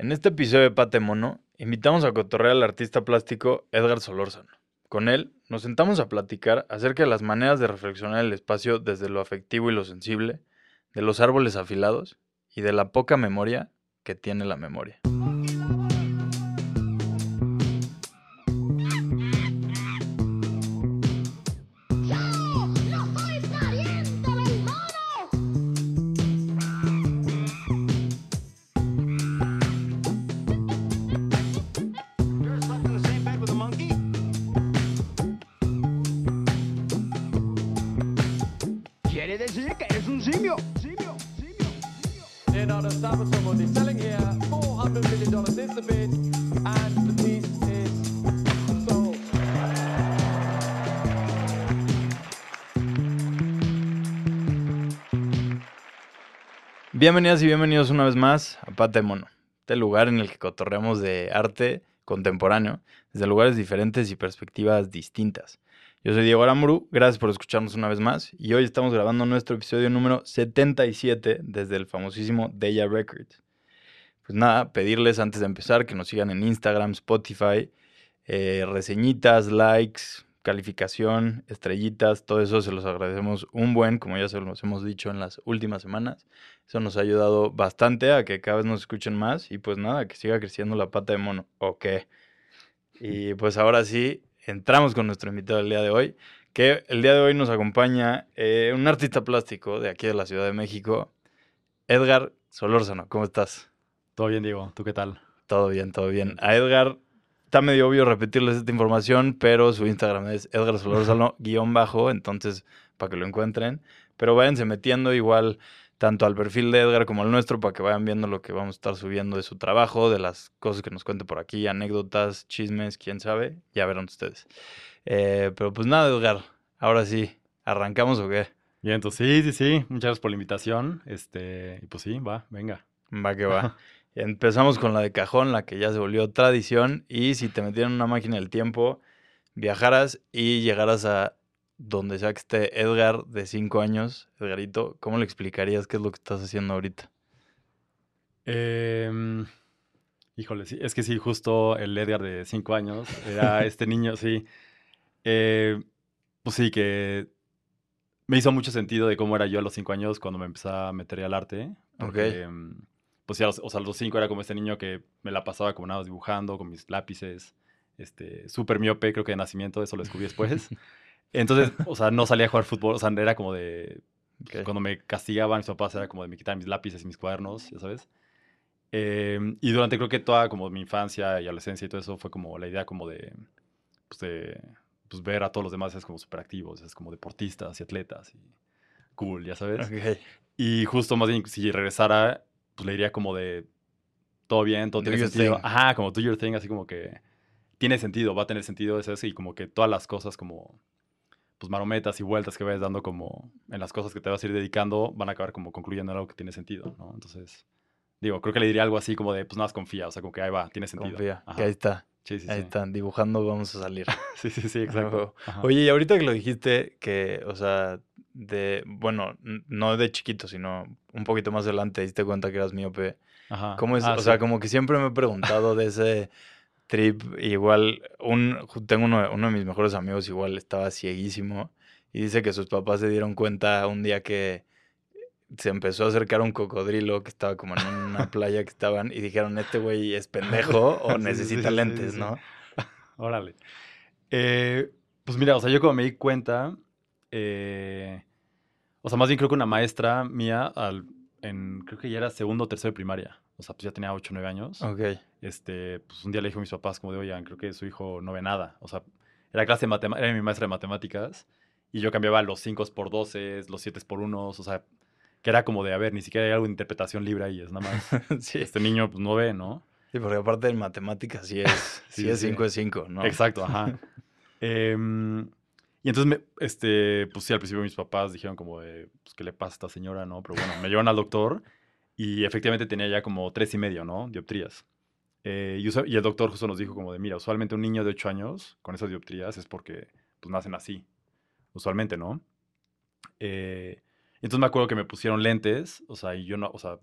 En este episodio de Pate Mono, invitamos a cotorrear al artista plástico Edgar Solórzano. Con él, nos sentamos a platicar acerca de las maneras de reflexionar el espacio desde lo afectivo y lo sensible, de los árboles afilados y de la poca memoria que tiene la memoria. Bienvenidas y bienvenidos una vez más a Pate Mono, este lugar en el que cotorreamos de arte contemporáneo desde lugares diferentes y perspectivas distintas. Yo soy Diego Aramburu, gracias por escucharnos una vez más y hoy estamos grabando nuestro episodio número 77 desde el famosísimo Deya Records. Pues nada, pedirles antes de empezar que nos sigan en Instagram, Spotify, eh, reseñitas, likes, calificación, estrellitas, todo eso se los agradecemos un buen, como ya se los hemos dicho en las últimas semanas. Eso nos ha ayudado bastante a que cada vez nos escuchen más y pues nada, que siga creciendo la pata de mono. Ok. Y pues ahora sí, entramos con nuestro invitado del día de hoy, que el día de hoy nos acompaña eh, un artista plástico de aquí de la Ciudad de México, Edgar Solórzano. ¿Cómo estás? Todo bien, Diego. ¿Tú qué tal? Todo bien, todo bien. A Edgar está medio obvio repetirles esta información, pero su Instagram es Edgar Solórzano guion bajo, entonces para que lo encuentren. Pero váyanse metiendo igual tanto al perfil de Edgar como al nuestro para que vayan viendo lo que vamos a estar subiendo de su trabajo, de las cosas que nos cuente por aquí, anécdotas, chismes, quién sabe, ya verán ustedes. Eh, pero pues nada, Edgar, ahora sí, ¿arrancamos o qué? Bien, entonces sí, sí, sí. Muchas gracias por la invitación. Este, y pues sí, va, venga. Va que va. Empezamos con la de cajón, la que ya se volvió tradición. Y si te metieran en una máquina del tiempo, viajaras y llegaras a donde sea que esté Edgar de 5 años, Edgarito, ¿cómo le explicarías qué es lo que estás haciendo ahorita? Em, híjole, sí, es que sí, justo el Edgar de 5 años era este niño, sí. Eh, pues sí, que me hizo mucho sentido de cómo era yo a los 5 años cuando me empecé a meter al arte. Porque, em, pues sí, a los- o sea, a los 5 era como este niño que me la pasaba como nada dibujando con mis lápices. Este, súper miope, creo que de nacimiento, eso lo descubrí después. Entonces, o sea, no salía a jugar fútbol, o sea, era como de, Ok. cuando me castigaban mis papás era como de me quitar mis lápices y mis cuadernos, ya sabes. Em, y durante creo que toda como mi infancia y adolescencia y todo eso fue como la idea como de, pues de pues ver a todos los demás es como súper activos, es como deportistas y atletas y cool, ya sabes. Ok. Y justo más bien si regresara, pues le diría como de todo bien, todo Do tiene sentido. thing. Ajá, como do your thing, así como que tiene sentido, va a tener sentido ese y como que todas las cosas como pues marometas y vueltas que vayas dando como en las cosas que te vas a ir dedicando van a acabar como concluyendo en algo que tiene sentido, ¿no? Entonces, digo, creo que le diría algo así como de pues nada más confía, o sea, como que ahí va, tiene sentido. Confía, Ajá. que ahí está, Sí, sí, ahí sí. están, dibujando vamos a salir. Sí, sí, sí, exacto. Ajá. Oye, y ahorita que lo dijiste, que, o sea, de, bueno, no de chiquito, sino un poquito más adelante, te diste cuenta que eras miope. Ajá. ¿Cómo es? Ah, o sea, como que siempre me he preguntado de ese trip. Igual, un, tengo uno, uno de mis mejores amigos, igual estaba cieguísimo. Y dice que sus papás se dieron cuenta un día que se empezó a acercar un cocodrilo que estaba como en una playa que estaban y dijeron, este güey es pendejo o Sí, necesita sí, lentes, sí. ¿no? Órale. Eh, pues mira, o sea, yo como me di cuenta, eh, o sea, más bien creo que una maestra mía, al, en, creo que ya era segundo o tercero de primaria, o sea, pues ya tenía 8 o 9 años, Ok. este, pues un día le dijo a mis papás como de, oigan, creo que su hijo no ve nada, o sea, era clase de matemáticas, era mi maestra de matemáticas, y yo cambiaba los 5 por 12, los 7 por 1, o sea, que era como de, a ver, ni siquiera hay algo de interpretación libre ahí, es nada más, sí. este niño pues no ve, ¿no? Sí, porque aparte de matemáticas sí es, sí, Sí, es sí. 5 es 5, ¿no? Exacto, ajá. Em, y entonces, me, este, pues sí, al principio mis papás dijeron como de, pues, ¿qué le pasa a esta señora, no? Pero bueno, me llevaron al doctor y efectivamente tenía ya como tres y medio, ¿no? Dioptrías. Eh, y, y el doctor justo nos dijo como de, mira, usualmente un niño de 8 años con esas dioptrías es porque, pues, nacen así. Usualmente, ¿no? Eh, entonces me acuerdo que me pusieron lentes, o sea, y yo no, o sea,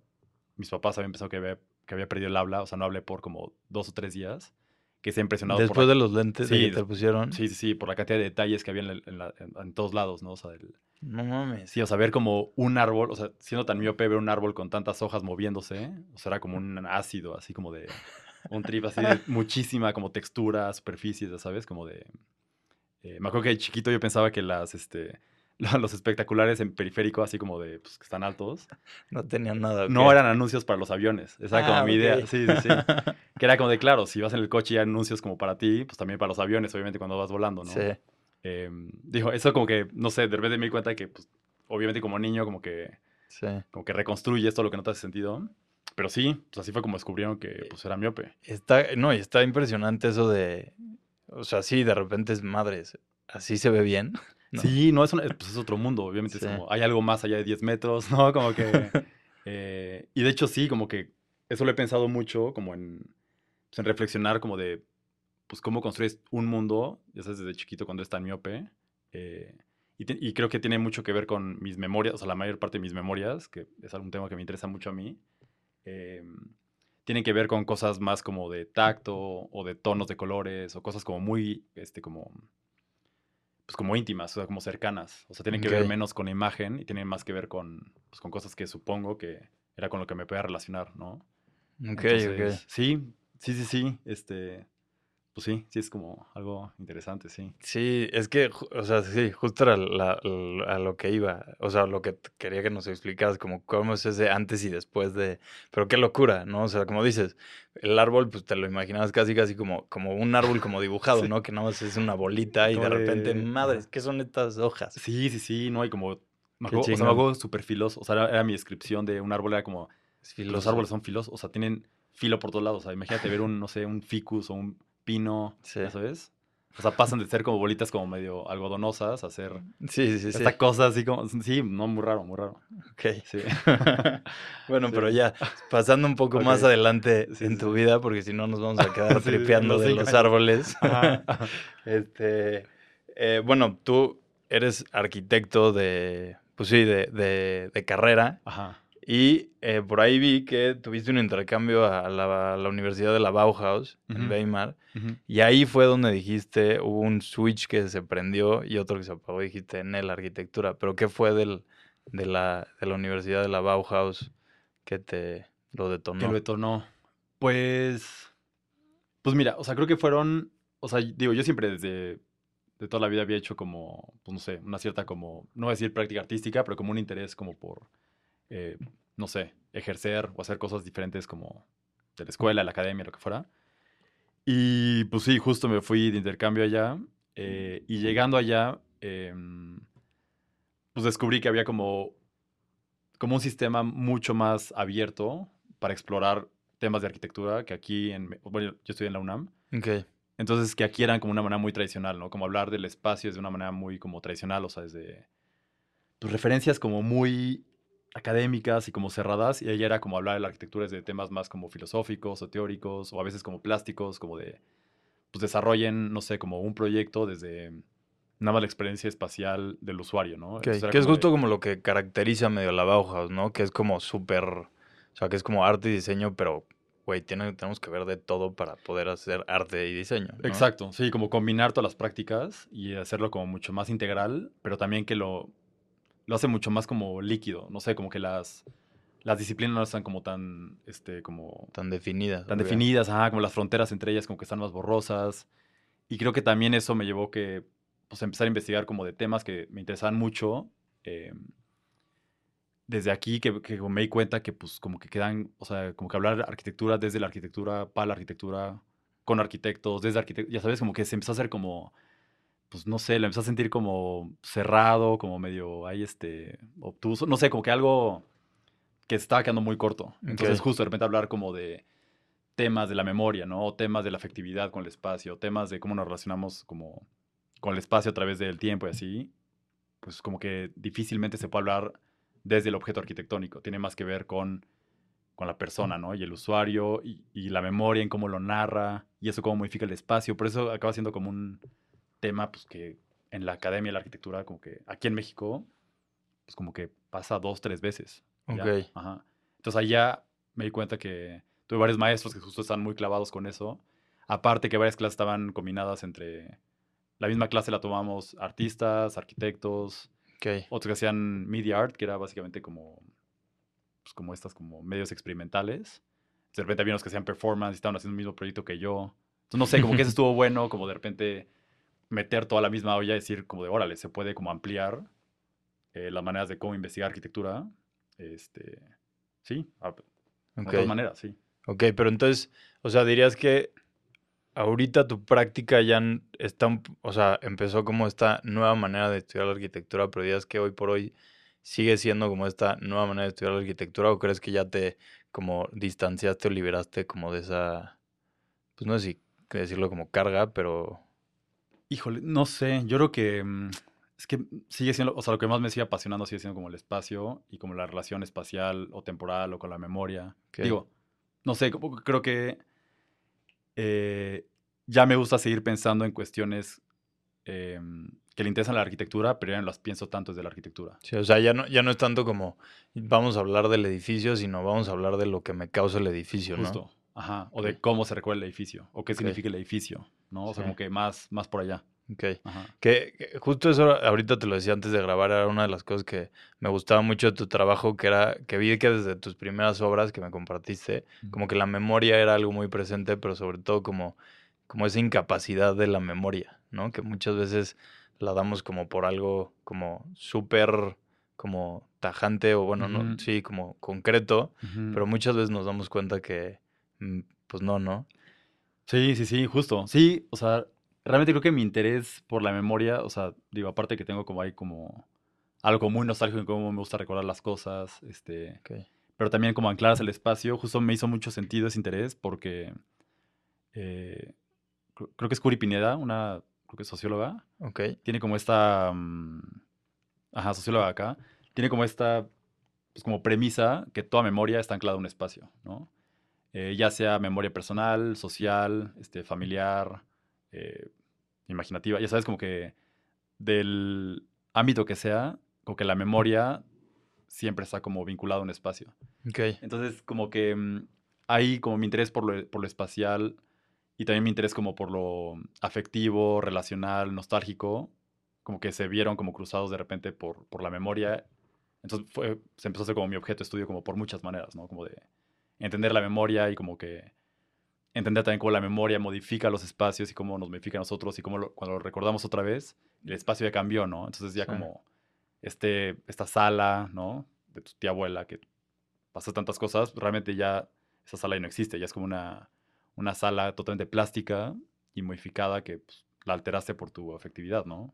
mis papás habían pensado que había que había perdido el habla, o sea, no hablé por como dos o tres días, que se ha impresionado Después por de la, los lentes de Sí, que te pusieron. sí, sí, sí, por la cantidad de detalles que había en, la- en la- en- en todos lados, ¿no? O sea, el- No mames. sí, o sea, ver como un árbol, o sea, siendo tan miope, ver un árbol con tantas hojas moviéndose, o sea, era como un ácido, así como de, un trip así de muchísima como textura, superficies, sabes, como de... eh, me acuerdo que de chiquito yo pensaba que las, este, los espectaculares en periférico, así como de, pues, que están altos, No tenía nada. ¿o no eran anuncios para los aviones. Esa era como Ah, mi idea. Sí, sí, sí. que era como de, claro, si vas en el coche y hay anuncios como para ti, pues también para los aviones, obviamente, cuando vas volando, ¿no? Sí. Em, digo, eso como que, no sé, de repente me di cuenta que, pues, obviamente como niño, como que, Sí. como que reconstruyes todo lo que no te hace sentido. Pero sí, pues así fue como descubrieron que, pues, era miope. Está, no, y está impresionante eso de. O sea, sí, de repente es madres. Así se ve bien. ¿No? Sí, no, es, un- pues, es otro mundo, obviamente. Sí. Es como, hay algo más allá de 10 metros, ¿no? Como que... eh, y de hecho sí, como que eso lo he pensado mucho, como en, pues, en reflexionar como de, pues, cómo construyes un mundo, ya sabes, desde chiquito cuando es tan miope. eh, y, te- y creo que tiene mucho que ver con mis memorias, o sea, la mayor parte de mis memorias, que es algún tema que me interesa mucho a mí, eh, tienen que ver con cosas más como de tacto o de tonos de colores o cosas como muy, este, como pues como íntimas, o sea, como cercanas. O sea, tienen que ver menos con imagen y tienen más que ver con, pues, con cosas que supongo que era con lo que me podía relacionar, ¿no? Ok, Entonces, ok. Sí, sí, sí, sí. Este, pues sí, sí es como algo interesante, sí. Sí, es que, o sea, sí, justo era la- a lo que iba. O sea, lo que quería que nos explicaras, como cómo es ese antes y después de. Pero qué locura, ¿no? O sea, como dices, el árbol, pues te lo imaginabas casi, casi como, como un árbol como dibujado, Sí. ¿no? Que nada más es una bolita y de repente, de- madres. ¿qué son estas hojas? Sí, sí, sí, no hay como... Me acuerdo, o sea, me súper filoso. O sea, era, era mi descripción de un árbol, era como... Los árboles son filosos, o sea, tienen filo por todos lados. O sea, imagínate ver un, no sé, un ficus o un pino, Sí. ¿ya sabes? O sea, pasan de ser como bolitas como medio algodonosas a ser Sí, sí, sí. esta cosa así como... Sí, no, muy raro, muy raro. Ok. Sí. Bueno, pero ya, pasando un poco más adelante en tu vida, porque si no nos vamos a quedar tripeando de los árboles. Ajá. Este, eh, bueno, tú eres arquitecto de, pues sí, de, de- de carrera. Ajá. Y eh, por ahí vi que tuviste un intercambio a la, a la Universidad de la Bauhaus en. Weimar. Y ahí fue donde dijiste, hubo un switch que se prendió y otro que se apagó. Dijiste en la arquitectura. Pero ¿qué fue del, de, la, de la Universidad de la Bauhaus que te lo detonó? Que lo detonó. Pues. Pues mira, o sea, creo que fueron. O sea, digo, yo siempre desde. De toda la vida había hecho como. Pues no sé, una cierta como. No voy a decir práctica artística, pero como un interés como por. Eh, no sé, ejercer o hacer cosas diferentes como. De la escuela, la academia, lo que fuera. Y pues sí, justo me fui de intercambio allá. eh, y llegando allá. em, pues descubrí que había como. Como un sistema mucho más abierto para explorar temas de arquitectura que aquí en... Bueno, yo estoy en la UNAM. Entonces, que aquí eran como una manera muy tradicional, ¿no? Como hablar del espacio de una manera muy como tradicional, o sea, desde... Pues referencias como muy académicas y como cerradas, y ella era como hablar de la arquitectura desde temas más como filosóficos o teóricos, o a veces como plásticos, como de... Pues desarrollen, no sé, como un proyecto desde nada más la experiencia espacial del usuario, ¿no? Que es de- justo como lo que caracteriza medio la Bauhaus, ¿no? Que es como súper, o sea, que es como arte y diseño, pero, güey, tenemos que ver de todo para poder hacer arte y diseño. ¿no? Exacto, sí, como combinar todas las prácticas y hacerlo como mucho más integral, pero también que lo, lo hace mucho más como líquido, no sé, como que las, las disciplinas no están como tan, este, como Tan definidas. tan definidas, ajá, como las fronteras entre ellas como que están más borrosas. Y creo que también eso me llevó que, pues, empezar a investigar como de temas que me interesaban mucho. eh, desde aquí que, que me di cuenta que, pues, como que quedan, o sea, como que hablar arquitectura desde la arquitectura, para la arquitectura, con arquitectos, desde arquitectos, ya sabes, como que se empezó a hacer como, pues, no sé, lo empezó a sentir como cerrado, como medio ahí, este, obtuso, no sé, como que algo que estaba quedando muy corto. Entonces, justo de repente hablar como de temas de la memoria, ¿no? O temas de la afectividad con el espacio, temas de cómo nos relacionamos como con el espacio a través del tiempo y así, pues como que difícilmente se puede hablar desde el objeto arquitectónico. Tiene más que ver con, con la persona, ¿no? Y el usuario y, y la memoria en cómo lo narra y eso cómo modifica el espacio. Por eso acaba siendo como un tema, pues que en la academia de la arquitectura, como que aquí en México, pues como que pasa dos, tres veces. ya. Ok. Ajá. Entonces allá me di cuenta que tuve varios maestros que justo están muy clavados con eso. Aparte que varias clases estaban combinadas entre... La misma clase la tomamos artistas, arquitectos, Ok. otros que hacían media art, que era básicamente como, pues como estas como medios experimentales. De repente había unos que hacían performance y estaban haciendo el mismo proyecto que yo. Entonces, no sé, como que eso estuvo bueno, como de repente meter toda la misma olla y decir como de, órale, se puede como ampliar eh, las maneras de cómo investigar arquitectura. Este, sí, a- de todas maneras, sí. Ok, pero entonces, o sea, dirías que ahorita tu práctica ya está, o sea, empezó como esta nueva manera de estudiar la arquitectura, pero dirías que hoy por hoy sigue siendo como esta nueva manera de estudiar la arquitectura o crees que ya te como distanciaste o liberaste como de esa, pues no sé si decirlo como carga, pero Híjole, no sé, yo creo que mm, es que sigue siendo, o sea, lo que más me sigue apasionando sigue siendo como el espacio y como la relación espacial o temporal o con la memoria. Digo, no sé, creo que eh, ya me gusta seguir pensando en cuestiones em, que le interesan a la arquitectura, pero ya no las pienso tanto desde la arquitectura. sí, o sea, ya no, ya no es tanto como vamos a hablar del edificio, sino vamos a hablar de lo que me causa el edificio, ¿no? Ajá. O de cómo se recuerda el edificio, o qué significa el edificio, ¿no? O sea, como que más, más por allá. Ok. Ajá. Que, que justo eso ahorita te lo decía antes de grabar, era una de las cosas que me gustaba mucho de tu trabajo, que era que vi que desde tus primeras obras que me compartiste, como que la memoria era algo muy presente, pero sobre todo como, como esa incapacidad de la memoria, ¿no? Que muchas veces la damos como por algo como súper como tajante o bueno, no, sí, como concreto, pero muchas veces nos damos cuenta que pues no, ¿no? Sí, sí, sí, justo. Sí, o sea, realmente creo que mi interés por la memoria, o sea, digo, aparte que tengo como ahí como algo muy nostálgico en cómo me gusta recordar las cosas, este, pero también como ancladas al espacio, justo me hizo mucho sentido ese interés porque eh, cre- creo que es Curi Pineda, una, creo que es socióloga, Ok. tiene como esta, mm, ajá, socióloga acá, tiene como esta, pues como premisa que toda memoria está anclada a un espacio, ¿no? Eh, ya sea memoria personal, social, este, familiar, eh, imaginativa, ya sabes, como que del ámbito que sea, como que la memoria siempre está como vinculada a un espacio. Ok. Entonces, como que mm, hay como mi interés por lo, por lo espacial y también mi interés como por lo afectivo, relacional, nostálgico, como que se vieron como cruzados de repente por, por la memoria. Entonces fue, se empezó a hacer como mi objeto de estudio como por muchas maneras, ¿no? Como de entender la memoria y como que entender también cómo la memoria modifica los espacios y cómo nos modifica a nosotros y cómo lo- cuando lo recordamos otra vez, el espacio ya cambió, ¿no? Entonces ya Sí. como este, esta sala, ¿no? De tu tía abuela que pasó tantas cosas, realmente ya esa sala ya no existe, ya es como una, una sala totalmente plástica y modificada que pues, la alteraste por tu afectividad, ¿no?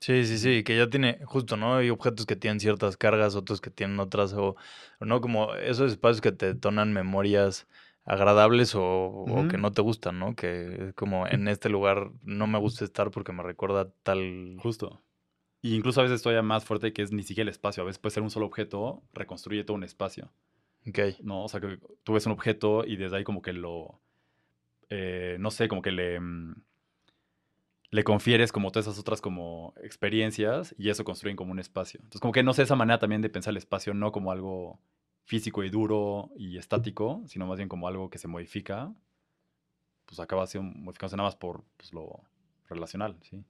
Sí, sí, sí, que ya tiene, justo, ¿no? Hay objetos que tienen ciertas cargas, otros que tienen otras, o, no, como esos espacios que te detonan memorias agradables o, o que no te gustan, ¿no? Que es como en este lugar no me gusta estar porque me recuerda tal... Justo. Y incluso a veces todavía más fuerte que es ni siquiera el espacio, a veces puede ser un solo objeto, reconstruye todo un espacio, Ok, ¿no? O sea, que tú ves un objeto y desde ahí como que lo, eh, no sé, como que le, mm, le confieres como todas esas otras como experiencias y eso construyen como un espacio. Entonces como que no sé esa manera también de pensar el espacio no como algo físico y duro y estático, sino más bien como algo que se modifica, pues acaba siendo modificándose nada más por pues, lo relacional, ¿sí?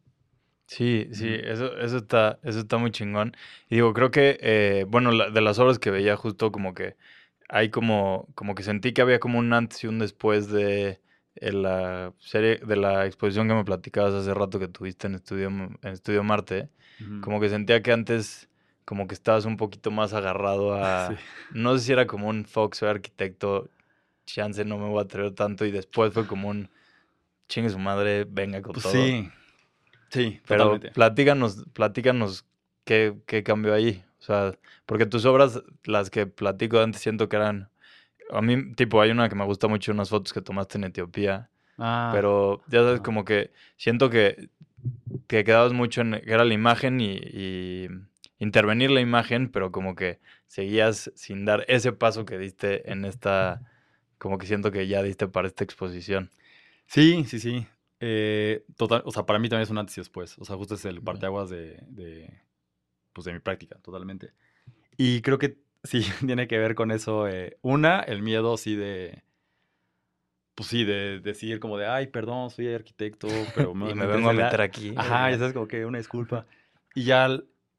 Sí, sí, eso, eso está, eso está muy chingón. Y digo, creo que, eh, bueno, la- de las obras que veía justo como que hay como, como que sentí que había como un antes y un después de eh, la serie, de la exposición que me platicabas hace rato que tuviste en Estudio, en Estudio Marte. Como que sentía que antes como que estabas un poquito más agarrado a, Sí. no sé si era como un Fox, soy arquitecto, chance no me voy a atrever tanto y después fue como un chingue su madre, venga con Pues todo. sí, sí, Pero totalmente. platícanos, platícanos qué, qué cambió ahí. O sea, porque tus obras, las que platico antes, siento que eran. A mí, tipo, hay una que me gusta mucho, unas fotos que tomaste en Etiopía. Ah, Pero ya sabes, ajá. como que siento que, que quedabas mucho en que era la imagen y, y intervenir la imagen, pero como que seguías sin dar ese paso que diste en esta. Como que siento que ya diste para esta exposición. Sí, sí, sí. Eh, total, o sea, para mí también es un antes y después. O sea, justo es el parteaguas de, de, pues de mi práctica, totalmente. Y creo que sí, tiene que ver con eso. eh, una, el miedo, sí, de, pues sí, de decir como de, ay, perdón, soy arquitecto, pero y me vengo a meter aquí. Ajá, ya sabes, como que una disculpa. Y ya,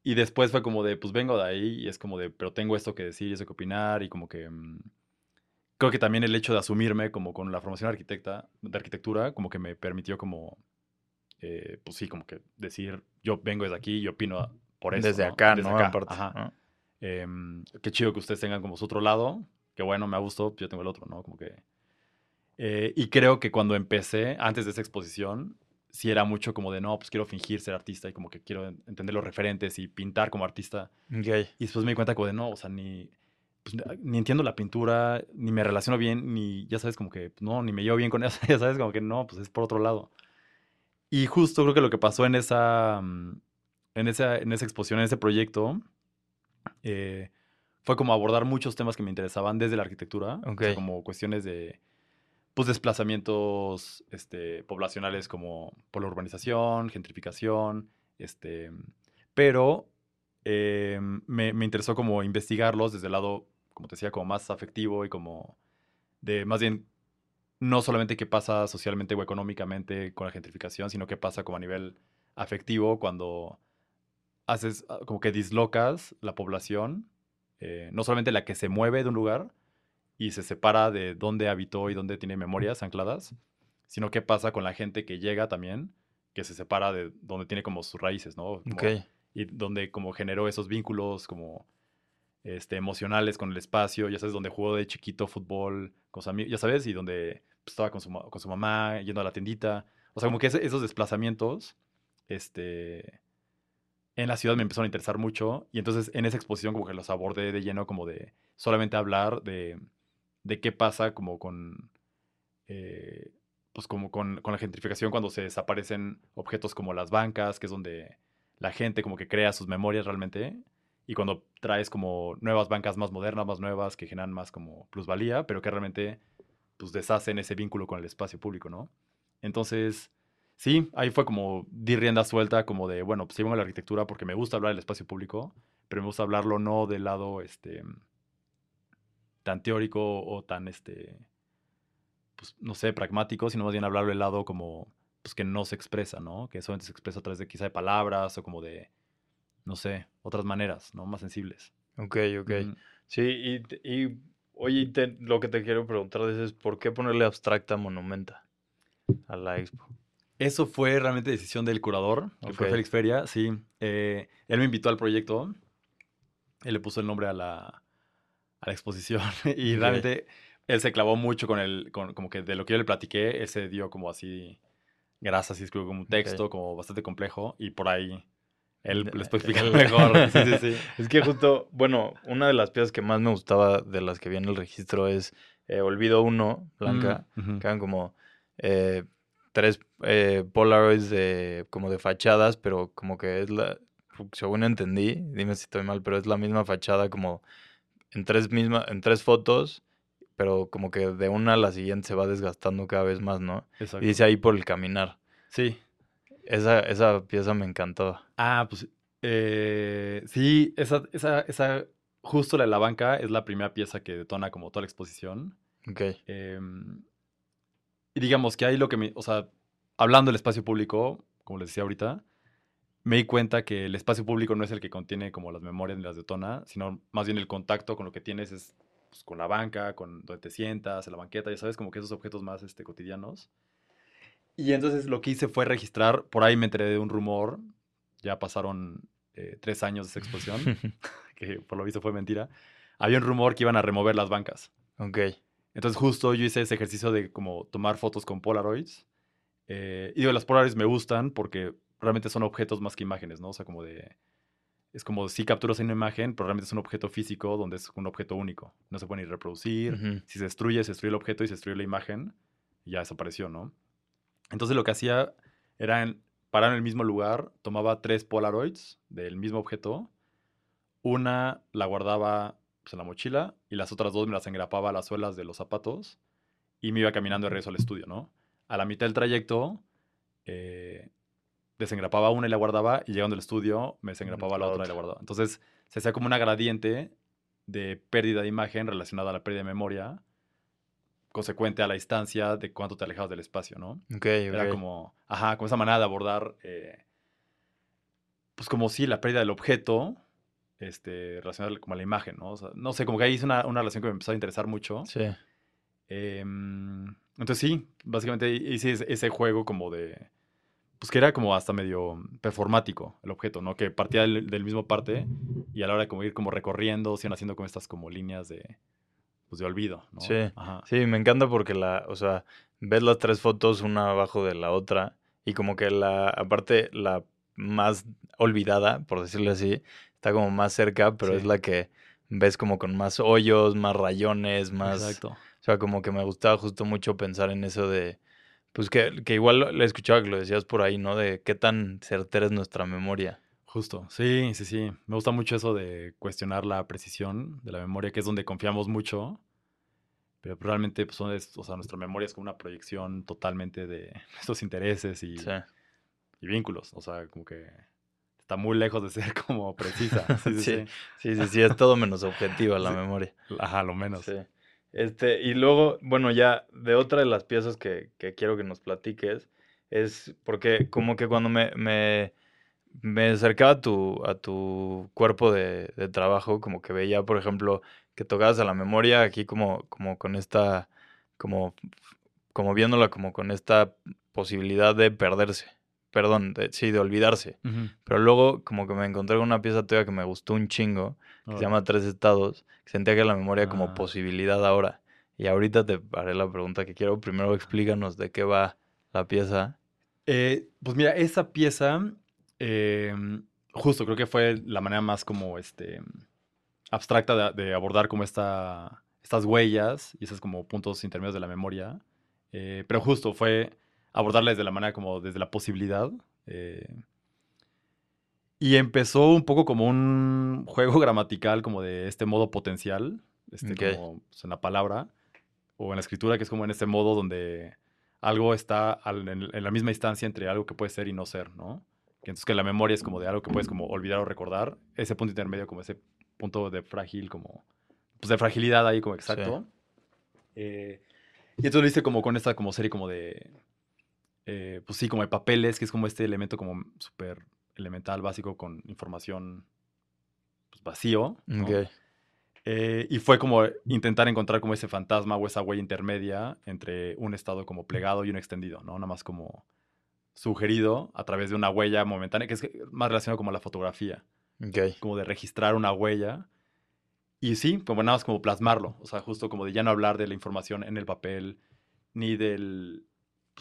y después fue como de, pues vengo de ahí y es como de, pero tengo esto que decir y eso que opinar y como que... mm, creo que también el hecho de asumirme como con la formación arquitecta, de arquitectura, como que me permitió como, eh, pues sí, como que decir, yo vengo desde aquí y opino por eso. Desde ¿no? acá, Desde ¿no? acá, Aparte, ajá. ¿no? Em, qué chido que ustedes tengan como su otro lado. Que bueno, me ha gustado, yo tengo el otro, ¿no? Como que. eh, y creo que cuando empecé, antes de esa exposición, sí era mucho como de no, pues quiero fingir ser artista y como que quiero en- entender los referentes y pintar como artista. Ok. Y después me di cuenta como de no, o sea, ni, pues, ni entiendo la pintura, ni me relaciono bien, ni ya sabes, como que no, ni me llevo bien con eso, ya sabes, como que no, pues es por otro lado. Y justo creo que lo que pasó en esa, mm, en esa, en esa exposición, en ese proyecto, eh, fue como abordar muchos temas que me interesaban desde la arquitectura, o sea, Ok. como cuestiones de pues desplazamientos este, poblacionales como por la urbanización, gentrificación, este, pero eh, me, me interesó como investigarlos desde el lado, como te decía, como más afectivo y como de más bien no solamente qué pasa socialmente o económicamente con la gentrificación, sino qué pasa como a nivel afectivo cuando haces ah, como que dislocas la población, eh, no solamente la que se mueve de un lugar y se separa de dónde habitó y dónde tiene memorias ancladas, sino qué pasa con la gente que llega también, que se separa de donde tiene como sus raíces, ¿no? Como- Ok. y donde como generó esos vínculos como este, emocionales con el espacio, ya sabes, donde jugó de chiquito fútbol con sus amigos, ya sabes, y donde pues, estaba con su, con su mamá yendo a la tiendita. O sea, como que ese- esos desplazamientos, este, en la ciudad me empezaron a interesar mucho y entonces en esa exposición como que los abordé de lleno como de solamente hablar de, qué pasa como con, eh, pues como con, con la gentrificación cuando se desaparecen objetos como las bancas, que es donde la gente como que crea sus memorias realmente y cuando traes como nuevas bancas más modernas, más nuevas, que generan más como plusvalía, pero que realmente pues deshacen ese vínculo con el espacio público, ¿no? Entonces, sí, ahí fue como di rienda suelta, como de, bueno, pues sí vengo a la arquitectura porque me gusta hablar del espacio público, pero me gusta hablarlo no del lado, este, tan teórico o tan, este, pues, no sé, pragmático, sino más bien hablarlo del lado como, pues que no se expresa, ¿no? Que solamente se expresa a través de quizá de palabras o como de, no sé, otras maneras, ¿no? Más sensibles. Ok, ok. Sí, y, y oye, te- lo que te quiero preguntar es, es, ¿por qué ponerle abstracta monumenta a la expo? Eso fue realmente decisión del curador, que fue. Félix Feria, sí. Eh, él me invitó al proyecto, él le puso el nombre a la, a la exposición y realmente él se clavó mucho con el, con, como que de lo que yo le platiqué, él se dio como así grasas y escribió como un texto como bastante complejo y por ahí él les puede explicar él- mejor. Sí, sí, sí. Es que justo, bueno, una de las piezas que más me gustaba de las que viene el registro es eh, Olvido Uno, Blanca, Mm, que eran como eh, tres eh, Polaroids de, como de fachadas, pero como que es la, según entendí, dime si estoy mal, pero es la misma fachada como en tres, misma, en tres fotos, pero como que de una a la siguiente se va desgastando cada vez más, ¿no? Exacto. Y dice ahí por el caminar. Sí. Esa, esa pieza me encantaba. Ah, pues eh, sí, esa, esa, esa, justo la de la banca es la primera pieza que detona como toda la exposición. Ok, Em, y digamos que ahí lo que me, o sea, hablando del espacio público, como les decía ahorita, me di cuenta que el espacio público no es el que contiene como las memorias ni las detona, sino más bien el contacto con lo que tienes es pues, con la banca, con donde te sientas, en la banqueta, ya sabes, como que esos objetos más este, cotidianos. Y entonces lo que hice fue registrar, por ahí me enteré de un rumor, ya pasaron eh, tres años de esa exposición, que por lo visto fue mentira, había un rumor que iban a remover las bancas. ok, Entonces justo yo hice ese ejercicio de como tomar fotos con Polaroids. eh, y digo, las Polaroids me gustan porque realmente son objetos más que imágenes, ¿no? O sea, como de... Es como si capturas una imagen, pero realmente es un objeto físico donde es un objeto único. No se puede ni reproducir. Si se destruye, se destruye el objeto y se destruye la imagen. Y ya desapareció, ¿no? Entonces lo que hacía era en- parar en el mismo lugar, tomaba tres Polaroids del mismo objeto. Una la guardaba pues, en la mochila y las otras dos me las engrapaba a las suelas de los zapatos y me iba caminando de regreso al estudio, ¿no? A la mitad del trayecto eh, desengrapaba una y la guardaba y llegando al estudio me desengrapaba la la otra y la guardaba. Entonces se hacía como una gradiente de pérdida de imagen relacionada a la pérdida de memoria consecuente a la distancia de cuánto te alejabas del espacio, ¿no? Ok, Era como, ajá, como esa manera de abordar, eh, pues como si la pérdida del objeto, este, relacionada como a la imagen, ¿no? O sea, no sé, como que ahí hice una, una relación que me empezó a interesar mucho. Sí. Em, entonces sí, básicamente hice ese, juego como de, pues que era como hasta medio performático el objeto, ¿no? Que partía del, del mismo parte y a la hora de como ir como recorriendo, iban haciendo como estas como líneas de, pues de olvido, ¿no? Sí. Ajá. Sí, me encanta porque la, o sea, ves las tres fotos una abajo de la otra y como que la, aparte la más olvidada, por decirlo así, está como más cerca, pero es la que ves como con más hoyos, más rayones, más, Exacto. o sea, como que me gustaba justo mucho pensar en eso de, pues que, que igual lo- le escuchaba que lo decías por ahí, ¿no? De qué tan certera es nuestra memoria. Justo, sí, sí, sí. Me gusta mucho eso de cuestionar la precisión de la memoria, que es donde confiamos mucho, pero realmente pues, es- o sea, nuestra memoria es como una proyección totalmente de nuestros intereses y, Sí. y vínculos. O sea, como que está muy lejos de ser como precisa. Sí, sí, Sí. sí. Sí, sí, sí, es todo menos objetiva la memoria. Ajá, lo menos. Sí. Este, y luego, bueno, ya de otra de las piezas que, que quiero que nos platiques, es porque como que cuando me, me, me acercaba a tu, a tu cuerpo de, de trabajo, como que veía, por ejemplo, que tocabas a la memoria aquí como, como con esta, como, como viéndola como con esta posibilidad de perderse, perdón, de- sí, de olvidarse. Pero luego como que me encontré con una pieza tuya que me gustó un chingo, que se llama Tres Estados, que sentía que la memoria como Ah. posibilidad ahora. Y ahorita te haré la pregunta que quiero. Primero explícanos de qué va la pieza. Eh, pues mira, esa pieza, eh, justo creo que fue la manera más como este abstracta de, de abordar como esta, estas huellas y esos como puntos intermedios de la memoria. Eh, pero justo fue abordarla desde la manera como desde la posibilidad. eh, y empezó un poco como un juego gramatical, como de este modo potencial, este, como pues, en la palabra o en la escritura, que es como en este modo donde algo está al- en, en la misma instancia entre algo que puede ser y no ser, ¿no? Que entonces que la memoria es como de algo que puedes como olvidar o recordar, ese punto intermedio como ese punto de frágil, como, pues de fragilidad ahí como exacto. Eh, y entonces lo hice como con esta como serie como de, eh, pues sí, como de papeles, que es como este elemento como súper elemental, básico, con información pues, vacío. ¿no? Ok. Eh, y fue como intentar encontrar como ese fantasma o esa huella intermedia entre un estado como plegado y un extendido, ¿no? Nada más como sugerido a través de una huella momentánea, que es más relacionado como a la fotografía, Ok. como de registrar una huella. Y sí, como nada más como plasmarlo, o sea, justo como de ya no hablar de la información en el papel, ni del,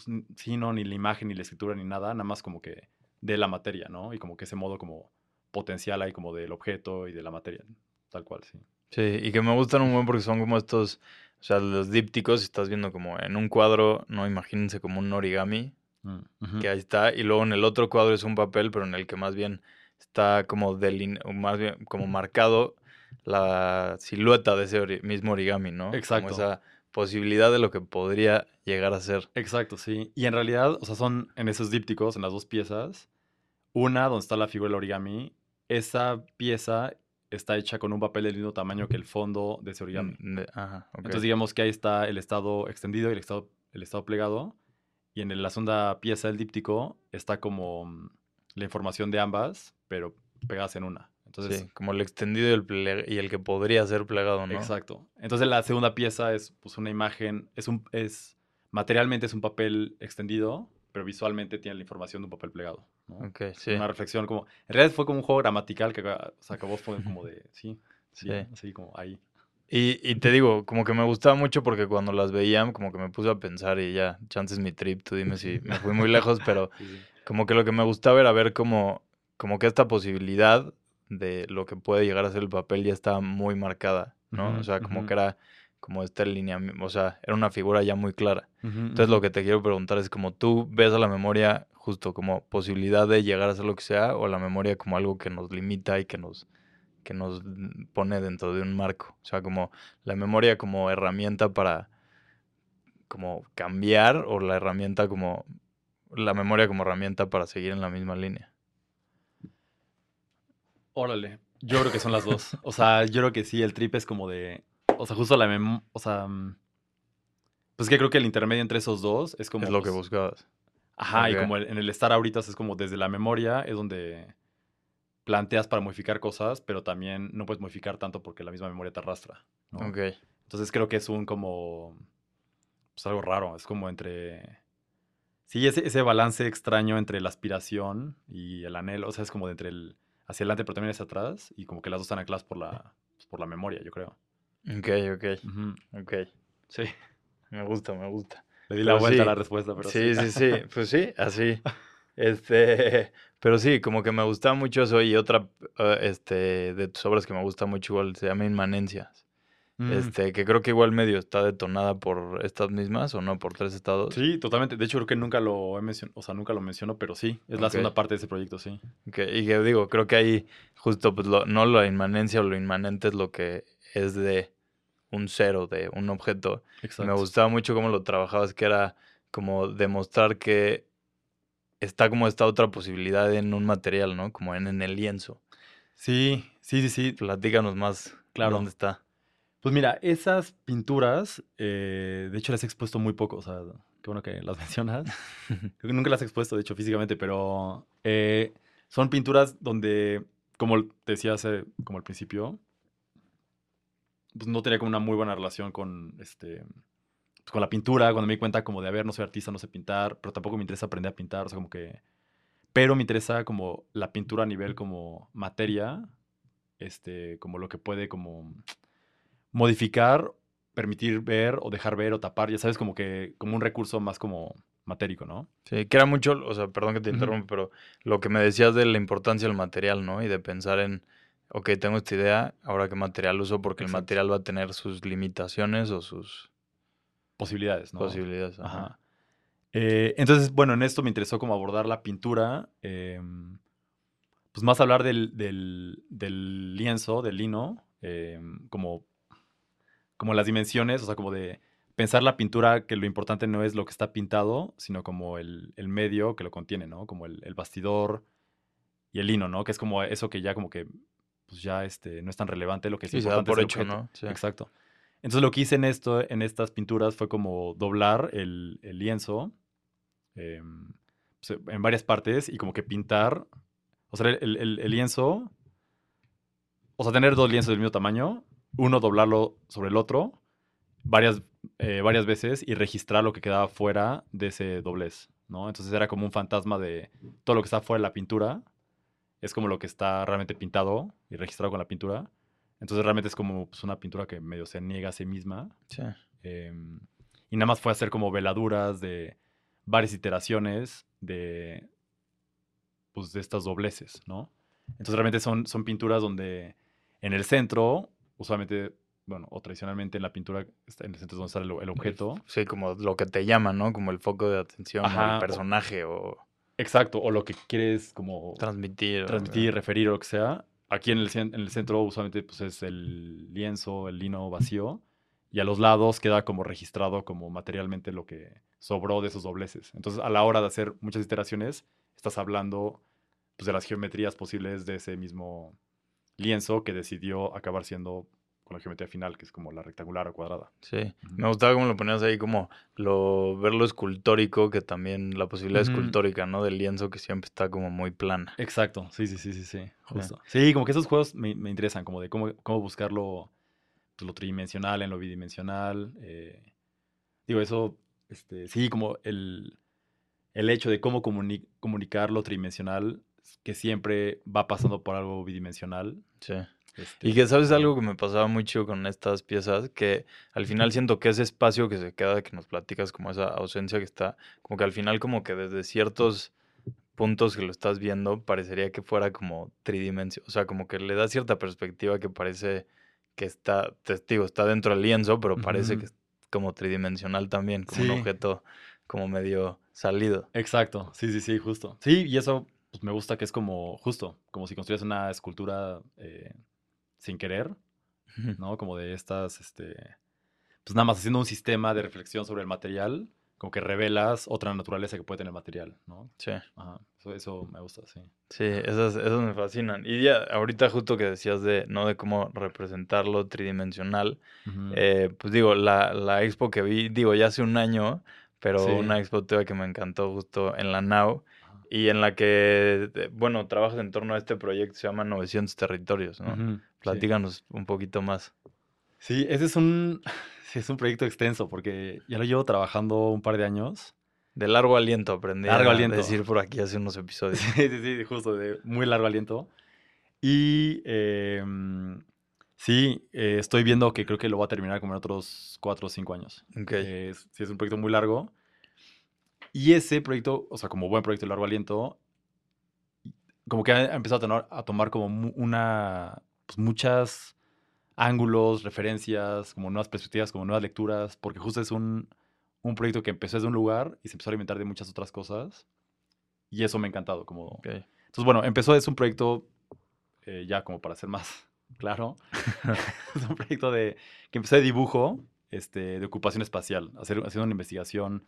pues, sí, no, ni la imagen, ni la escritura, ni nada, nada más como que de la materia, ¿no? Y como que ese modo como potencial ahí como del objeto y de la materia, tal cual, sí. Sí, y que me gustan un buen porque son como estos, o sea, los dípticos, estás viendo como en un cuadro, no imagínense como un origami, Mm, que ahí está, y luego en el otro cuadro es un papel, pero en el que más bien está como o más bien como marcado la silueta de ese ori- mismo origami, ¿no? Exacto. Como esa posibilidad de lo que podría llegar a ser. Exacto, sí. Y en realidad, o sea, son en esos dípticos, en las dos piezas, una donde está la figura del origami, esa pieza está hecha con un papel del mismo tamaño que el fondo de ese origami. Mm, ajá. Entonces digamos que ahí está el estado extendido y el estado, el estado plegado. Y en la segunda pieza del díptico está como mm, la información de ambas, pero pegadas en una. Entonces, sí, como el extendido y el, y el que podría ser plegado, ¿no? Exacto. Entonces la segunda pieza es pues una imagen, es un, es, materialmente es un papel extendido, pero visualmente tiene la información de un papel plegado. ¿no? Ok, sí. Una reflexión como, en realidad fue como un juego gramatical que o sea, acabó como de, sí, sí, Sí. así como ahí. Y, y te digo, como que me gustaba mucho porque cuando las veía, como que me puse a pensar y ya, chances mi trip, tú dime si me fui muy lejos, pero Sí, sí. como que lo que me gustaba era ver como, como que esta posibilidad de lo que puede llegar a ser el papel ya estaba muy marcada, ¿no? O sea, como que era como este lineamiento, o sea, era una figura ya muy clara. Entonces lo que te quiero preguntar es como tú ves a la memoria justo como posibilidad de llegar a ser lo que sea o la memoria como algo que nos limita y que nos que nos pone dentro de un marco, o sea, como la memoria como herramienta para como cambiar o la herramienta como la memoria como herramienta para seguir en la misma línea. Órale, yo creo que son las dos. O sea, yo creo que sí, el trip es como de, o sea, justo la mem, o sea, mm, Pues que creo que el intermedio entre esos dos es como... es lo que pues, buscabas. Ajá, y como el- en el estar ahorita es como desde la memoria es donde planteas para modificar cosas, pero también no puedes modificar tanto porque la misma memoria te arrastra. ¿no? Ok. Entonces creo que es un como... Pues algo raro, es como entre... Sí, ese, ese balance extraño entre la aspiración y el anhelo, o sea, es como de entre el hacia adelante pero también hacia atrás y como que las dos están ancladas por la, pues, por la memoria, yo creo. Ok, ok. Ujú. Ok. Sí, Me gusta, me gusta. le di la vuelta a sí. la respuesta, pero sí, sí, sí. Pues sí, así. Este, pero sí, como que me gusta mucho eso y otra, eh, este, de tus obras que me gusta mucho igual se llama Inmanencias. Mm. Este, que creo que igual medio está detonada por estas mismas o no, por tres estados. Sí, totalmente. De hecho, creo que nunca lo he mencionado, o sea, nunca lo menciono, pero sí, es la segunda parte de ese proyecto, sí. Y que digo, creo que ahí justo, pues, lo- no la inmanencia o lo inmanente es lo que es de un cero, de un objeto. Me gustaba mucho cómo lo trabajabas, que era como demostrar que está como esta otra posibilidad en un material, ¿no? Como en, en el lienzo. Sí, sí, sí, sí. Platícanos más Claro. dónde está. Pues mira, esas pinturas, eh, de hecho las he expuesto muy poco, o sea, qué bueno que las mencionas. Creo que nunca las he expuesto, de hecho, físicamente, pero eh, son pinturas donde, como te decía hace, como al principio, pues no tenía como una muy buena relación con, este, pues, con la pintura, cuando me di cuenta como de, a ver, no soy artista, no sé pintar, pero tampoco me interesa aprender a pintar, o sea, como que... Pero me interesa como la pintura a nivel como materia, este, como lo que puede como modificar, permitir ver o dejar ver o tapar, ya sabes, como que como un recurso más como matérico, ¿no? Sí, que era mucho, o sea, perdón que te interrumpa, pero lo que me decías de la importancia del material, ¿no? Y de pensar en, ok, tengo esta idea, ahora qué material uso, porque el material va a tener sus limitaciones o sus Posibilidades, ¿no? posibilidades. Ajá. Ajá. Eh, entonces, bueno, en esto me interesó como abordar la pintura, em, pues más hablar del, del- del lienzo, del lino, em, como, como las dimensiones, o sea, como de pensar la pintura que lo importante no es lo que está pintado, sino como el, el medio que lo contiene, ¿no? Como el, el bastidor y el lino, ¿no? Que es como eso que ya como que pues ya este, no es tan relevante, lo que es Sí, se da importante es por el hecho. ¿no? Sí. Exacto. Entonces lo que hice en esto, en estas pinturas, fue como doblar el, el lienzo em, pues, en varias partes y como que pintar. O sea, el, el- el lienzo. O sea, tener dos lienzos del mismo tamaño, uno doblarlo sobre el otro varias, eh, varias veces y registrar lo que quedaba fuera de ese doblez, ¿no? Entonces era como un fantasma de todo lo que está fuera de la pintura. Es como lo que está realmente pintado y registrado con la pintura. Entonces realmente es como pues, una pintura que medio se niega a sí misma. Sí. em, y nada más fue hacer como veladuras de varias iteraciones de, pues, de estas dobleces, ¿no? Entonces realmente son, son pinturas donde en el centro, usualmente, bueno, o tradicionalmente en la pintura, está- en el centro donde está el, el objeto. Sí, como lo que te llama, ¿no? Como el foco de atención, o Ajá, el o- personaje o Exacto, o lo que quieres como transmitir. o- transmitir, referir o lo que sea. Aquí en el, en el centro usualmente pues, es el lienzo, el lino vacío, y a los lados queda como registrado como materialmente lo que sobró de esos dobleces. Entonces, a la hora de hacer muchas iteraciones, estás hablando pues, de las geometrías posibles de ese mismo lienzo que decidió acabar siendo con la geometría final, que es como la rectangular o cuadrada. Sí, me gustaba cómo lo ponías ahí, como lo ver lo escultórico, que también la posibilidad escultórica, ¿no? Del lienzo que siempre está como muy plana. Exacto, sí, sí, sí, sí, sí, justo. Sí, como que esos juegos me, me interesan, como de cómo, cómo buscarlo pues, lo tridimensional en lo bidimensional. eh, digo, eso, este, sí, como el, el hecho de cómo comuni- comunicar lo tridimensional, que siempre va pasando por algo bidimensional. Sí. este, Y que sabes algo que me pasaba mucho con estas piezas, que al final siento que ese espacio que se queda, que nos platicas, como esa ausencia que está, como que al final como que desde ciertos puntos que lo estás viendo, parecería que fuera como tridimensional, o sea, como que le da cierta perspectiva que parece que está, testigo, está dentro del lienzo, pero parece que es como tridimensional también, como Sí. un objeto como medio salido. Exacto, sí, sí, sí, justo. Sí, y eso pues, me gusta que es como, justo, como si construyas una escultura eh, sin querer, ¿no? Como de estas, este, pues nada más haciendo un sistema de reflexión sobre el material, como que revelas otra naturaleza que puede tener el material, ¿no? Sí. Ajá, eso, eso me gusta, sí. Sí, esas, esas me fascinan. Y ya, ahorita justo que decías de, ¿no? De cómo representarlo tridimensional, eh, pues digo, la, la expo que vi, digo, ya hace un año, pero Sí. una expo que me encantó justo en la NAU y en la que, eh, bueno, trabajas en torno a este proyecto, se llama 900 Territorios, ¿no? Ujú, sí. Platícanos un poquito más. Sí, ese es un, sí, es un proyecto extenso porque ya lo llevo trabajando un par de años. De largo aliento aprendí Largo a aliento. decir por aquí hace unos episodios. Sí, sí, sí, justo, de muy largo aliento. Y em, sí, eh, estoy viendo que creo que lo va a terminar como en otros cuatro o cinco años. Ok, Eh, sí, es un proyecto muy largo. Y ese proyecto, o sea, como buen proyecto de largo aliento, como que ha empezado a, tener- a tomar como una, pues muchas ángulos, referencias, como nuevas perspectivas, como nuevas lecturas, porque justo es un, un proyecto que empezó desde un lugar y se empezó a alimentar de muchas otras cosas. Y eso me ha encantado, como... Entonces, bueno, empezó, es un proyecto, eh, ya como para ser más claro, es un proyecto de, que empezó de dibujo, este, de ocupación espacial, hacer, haciendo una investigación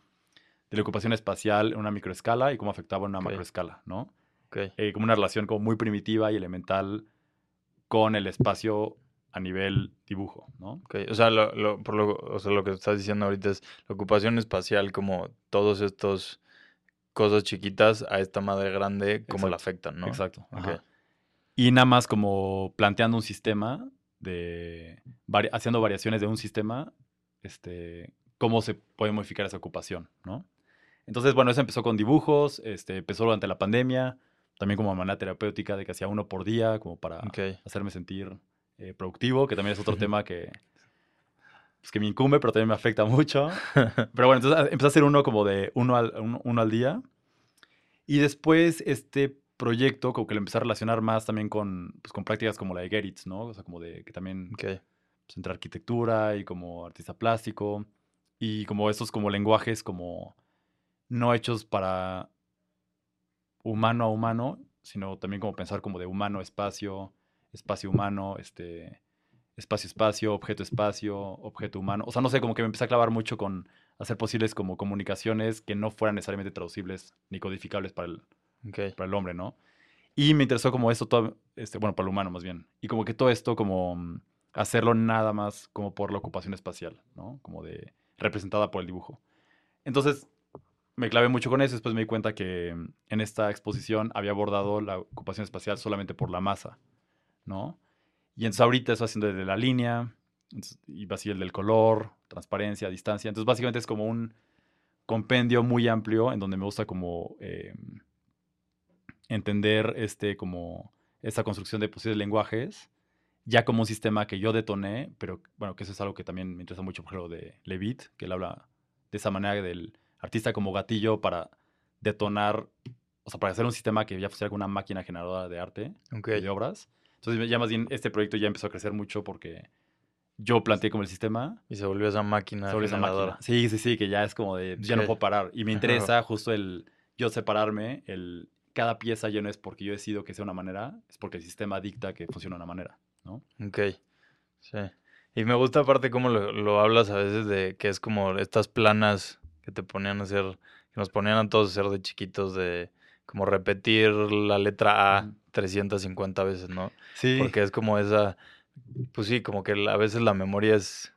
de la ocupación espacial en una microescala y cómo afectaba en una Ok. macroescala, ¿no? Eh, como una relación como muy primitiva y elemental con el espacio a nivel dibujo, ¿no? O sea, lo, lo- por lo, o sea, lo que estás diciendo ahorita es la ocupación espacial, como todos estos cosas chiquitas a esta madre grande, cómo la afectan, ¿no? Exacto. Y nada más como planteando un sistema de vari- haciendo variaciones de un sistema, este, cómo se puede modificar esa ocupación, ¿no? Entonces, bueno, eso empezó con dibujos, este, empezó durante la pandemia, también como manera terapéutica de que hacía uno por día, como para Ok. hacerme sentir eh, productivo, que también es otro tema que, pues, que me incumbe, pero también me afecta mucho. Pero bueno, entonces a- empecé a hacer uno como de uno al, uno, uno al día. Y después este proyecto como que lo empecé a relacionar más también con, pues, con prácticas como la de Geritz, ¿no? O sea, como de que también Ok, pues, entre arquitectura y como artista plástico y como estos como lenguajes como no hechos para humano a humano, sino también como pensar como de humano espacio, espacio humano, este espacio espacio, objeto espacio, objeto humano. O sea, no sé, como que me empecé a clavar mucho con hacer posibles como comunicaciones que no fueran necesariamente traducibles ni codificables para el, ok. para el hombre, ¿no? Y me interesó como esto, todo, este, bueno, para el humano más bien. Y como que todo esto, como mm, hacerlo nada más como por la ocupación espacial, ¿no? Como de representada por el dibujo. Entonces, me clavé mucho con eso. Después me di cuenta que mm, en esta exposición había abordado la ocupación espacial solamente por la masa, ¿no? Y entonces ahorita estoy haciendo desde la línea, y así el del color, transparencia, distancia. Entonces, básicamente es como un compendio muy amplio en donde me gusta como eh, entender este como esta construcción de posibles lenguajes ya como un sistema que yo detoné, pero bueno, que eso es algo que también me interesa mucho, por ejemplo, de Levitt, que él habla de esa manera del artista como gatillo para detonar, o sea, para hacer un sistema que ya como una máquina generadora de arte, Ok. y de obras. Entonces, ya más bien este proyecto ya empezó a crecer mucho porque yo planteé como el sistema Y se volvió esa máquina sobre esa generadora. máquina. Sí, sí, sí, que ya es como de, ya no puedo parar. Y me Ajá. interesa justo el yo separarme, el cada pieza ya no es porque yo decido que sea una manera, es porque el sistema dicta que funciona de una manera, ¿no? Ok, sí. Y me gusta aparte cómo lo, lo hablas a veces de que es como estas planas que te ponían a hacer, que nos ponían a todos a hacer de chiquitos de como repetir la letra A Ujú. 350 veces, ¿no? Sí. Porque es como esa, pues sí, como que a veces la memoria es,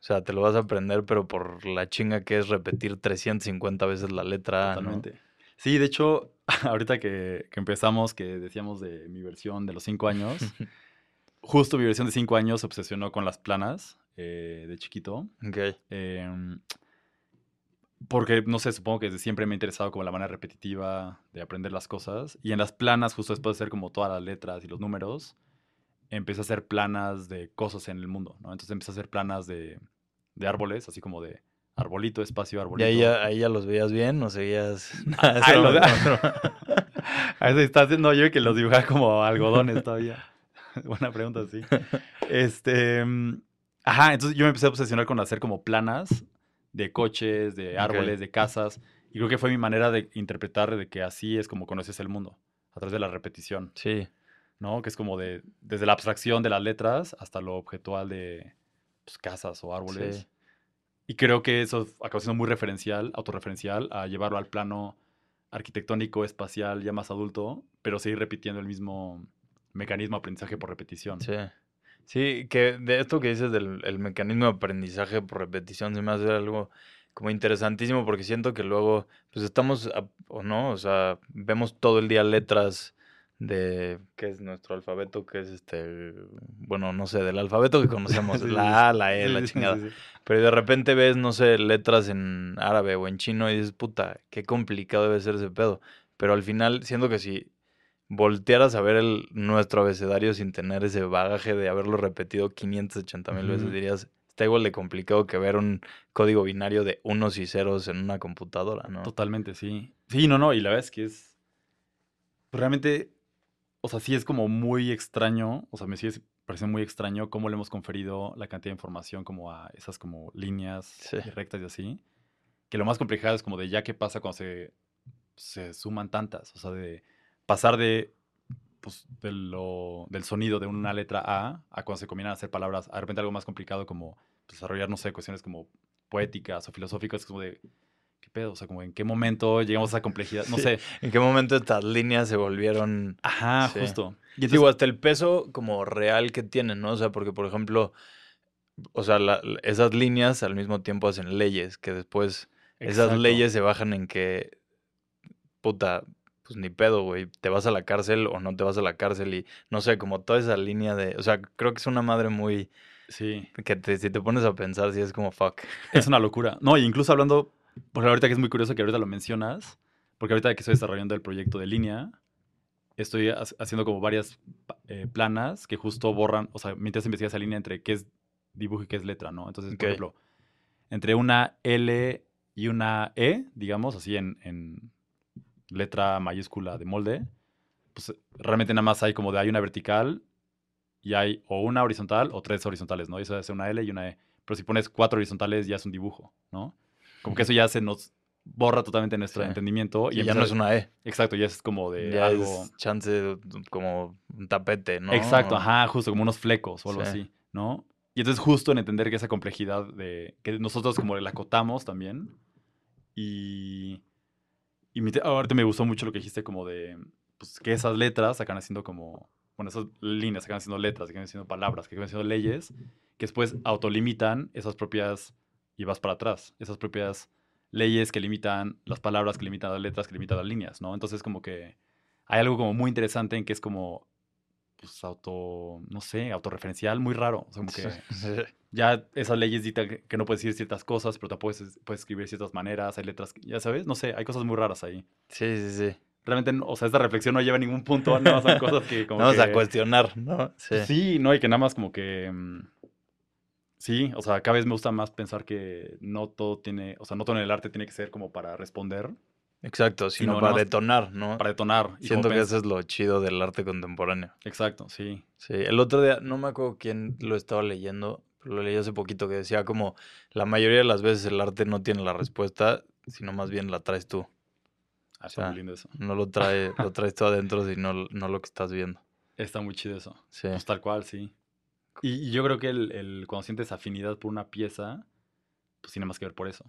o sea, te lo vas a aprender, pero por la chinga que es repetir 350 veces la letra A, ¿no? Totalmente. Sí, de hecho, ahorita que, que empezamos, que decíamos de mi versión de los cinco años, justo mi versión de cinco años se obsesionó con las planas eh, de chiquito. Ok, Em, porque, no sé, supongo que desde siempre me ha interesado como la manera repetitiva de aprender las cosas. Y en las planas, justo después de hacer como todas las letras y los números, empecé a hacer planas de cosas en el mundo, ¿no? Entonces empecé a hacer planas de, de árboles, así como de arbolito, espacio, ¿Y arbolito. ahí ya, ahí ya los veías bien o seguías? Ah, Eso lo- no- A esa distancia, no, yo que los dibujaba como algodones todavía. Buena pregunta, sí. Este, mm, ajá, entonces yo me empecé a obsesionar con hacer como planas de coches, de árboles, de casas. Y creo que fue mi manera de interpretar de que así es como conoces el mundo, a través de la repetición, Sí, ¿no? Que es como de, desde la abstracción de las letras hasta lo objetual de pues, casas o árboles. Sí. Y creo que eso acaba siendo muy referencial, autorreferencial, a llevarlo al plano arquitectónico, espacial, ya más adulto, pero seguir repitiendo el mismo mecanismo de aprendizaje por repetición. Sí. Sí, que de esto que dices del el mecanismo de aprendizaje por repetición se me hace algo como interesantísimo porque siento que luego, pues estamos, a- o no, o sea, vemos todo el día letras de, ¿qué es nuestro alfabeto? ¿Qué es este? Bueno, no sé, del alfabeto que conocemos, Sí, la A, la E, Sí, la chingada. sí. Pero de repente ves, no sé, letras en árabe o en chino y dices, puta, qué complicado debe ser ese pedo. Pero al final, siento que si voltearas a ver el, nuestro abecedario sin tener ese bagaje de haberlo repetido 580 mil veces, dirías, está igual de complicado que ver un código binario de unos y ceros en una computadora, ¿no? Totalmente, sí. Sí, no, no, y la verdad es que es. pues, realmente, o sea, sí es como muy extraño, o sea, me sigue pareciendo muy extraño cómo le hemos conferido la cantidad de información como a esas como líneas Sí. rectas y así. Que lo más complicado es como de ya qué pasa cuando se, se suman tantas, o sea, de pasar de. Pues, de lo- del sonido de una letra A a cuando se combinan a hacer palabras, de repente algo más complicado como pues, desarrollar, no sé, cuestiones como poéticas o filosóficas, como de, ¿qué pedo? O sea, como en qué momento llegamos a esa complejidad, no Sí. sé. ¿En qué momento estas líneas se volvieron... Ajá, Sí. justo. Y Sí, entonces, o hasta el peso como real que tienen, ¿no? O sea, porque, por ejemplo, o sea, la- esas líneas al mismo tiempo hacen leyes, que después esas leyes se bajan en que, puta, pues ni pedo, güey, te vas a la cárcel o no te vas a la cárcel y no sé, como toda esa línea de, o sea, creo que es una madre muy, Sí, que te- si te pones a pensar, sí es como fuck. es una locura. No, y incluso hablando, por ejemplo, ahorita que es muy curioso que ahorita lo mencionas, porque ahorita que estoy desarrollando el proyecto de línea, estoy ha- haciendo como varias eh, planas que justo borran, o sea, me interesa investigar esa línea entre qué es dibujo y qué es letra, ¿no? Entonces, por ejemplo, entre una L y una E, digamos, así en, en letra mayúscula de molde, pues realmente nada más hay como de hay una vertical y hay o una horizontal o tres horizontales, ¿no? Y eso hace una L y una E. Pero si pones cuatro horizontales ya es un dibujo, ¿no? Como que eso ya se nos borra totalmente nuestro Sí. entendimiento. Y ya empieza- no es una E, Exacto, ya es como de ya algo... es chance como un tapete, ¿no? Exacto, ajá, justo como unos flecos o algo Sí. así, ¿no? Y entonces justo en entender que esa complejidad de que nosotros como la acotamos también y y mi ahorita me gustó mucho lo que dijiste como de pues, que esas letras acaban haciendo como bueno, esas líneas acaban siendo letras, que acaban siendo palabras, que acaban siendo leyes, que después autolimitan esas propias y vas para atrás, esas propias leyes que limitan las palabras, que limitan las letras, que limitan las líneas, ¿no? Entonces como que hay algo como muy interesante en que es como pues auto, no sé, autorreferencial, muy raro. O sea, como que ya esas leyes dictan que, que no puedes decir ciertas cosas, pero te puedes, puedes escribir de ciertas maneras, hay letras, ya sabes, no sé, hay cosas muy raras ahí. Sí, sí, sí. Realmente, o sea, esta reflexión no lleva a ningún punto, no son cosas que como Vamos a que- cuestionar, ¿no? Sí. Sí, no, y que nada más como que... mm, Sí, o sea, cada vez me gusta más pensar que no todo tiene, o sea, no todo en el arte tiene que ser como para responder, Exacto, sino no, para detonar, ¿no? para detonar. y Siento que eso es lo chido del arte contemporáneo. Exacto, sí. Sí, el otro día, no me acuerdo quién lo estaba leyendo, pero lo leí hace poquito que decía como la mayoría de las veces el arte no tiene la respuesta, sino más bien la traes tú. Ah, está muy lindo eso. No lo, trae, lo traes tú adentro, sino no lo que estás viendo. Está muy chido eso. Sí. Pues tal cual, sí. Y, y yo creo que el, el- cuando sientes afinidad por una pieza, pues tiene más que ver por eso.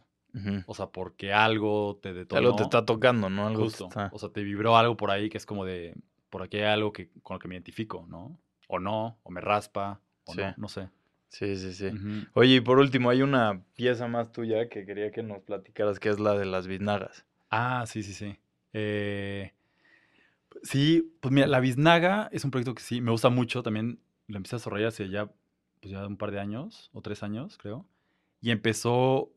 O sea, porque algo te detonó. Algo te está tocando, ¿no? Algo Justo. está- O sea, te vibró algo por ahí que es como de, por aquí hay algo que, con lo que me identifico, ¿no? O no, o me raspa, o Sí. no, no sé. Sí, sí, sí. Oye, y por último, hay una pieza más tuya que quería que nos platicaras, que es la de las biznagas. Ah, sí, sí, sí. Eh, sí, pues mira, La Biznaga es un proyecto que sí me gusta mucho. También lo empecé a desarrollar hace ya, pues ya un par de años, o tres años, creo. Y empezó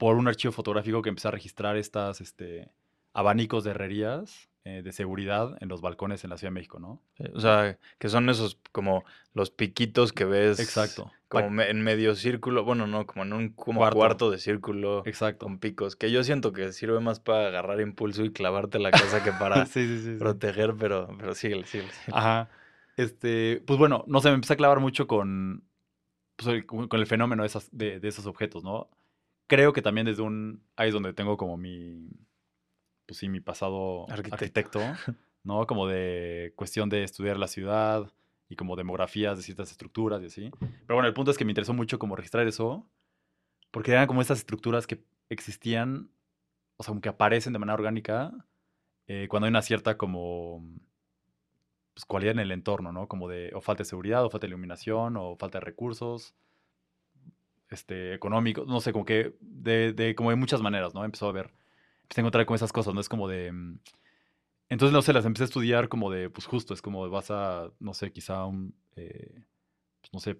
por un archivo fotográfico que empecé a registrar estas este, abanicos de herrerías eh, de seguridad en los balcones en la Ciudad de México, ¿no? O sea, que son esos como los piquitos que ves. Exacto. Como me- en medio círculo, bueno, no, como en un como Cuarto. cuarto. de círculo Exacto. con picos, que yo siento que sirve más para agarrar impulso y clavarte la casa que para sí, sí, sí, sí. proteger, pero, pero síguele, síguele. síguele. Ajá. Este, pues bueno, no sé, me empecé a clavar mucho con, pues, el- con con el fenómeno de, esas, de, de esos objetos, ¿no? Creo que también desde un, ahí es donde tengo como mi, pues sí, mi pasado Arquitecto. arquitecto, ¿no? Como de cuestión de estudiar la ciudad y como demografías de ciertas estructuras y así. Pero bueno, el punto es que me interesó mucho como registrar eso Porque eran como estas estructuras que existían, o sea, como que aparecen de manera orgánica eh, cuando hay una cierta como pues, cualidad en el entorno, ¿no? Como de o falta de seguridad, o falta de iluminación, o falta de recursos este, económicos, no sé, como que de, de, como de muchas maneras, ¿no? Empezó a ver, empecé a encontrar como esas cosas, ¿no? Es como de... mm, Entonces, no sé, las empecé a estudiar como de, pues justo, es como de vas a, no sé, quizá un, eh, pues, no sé,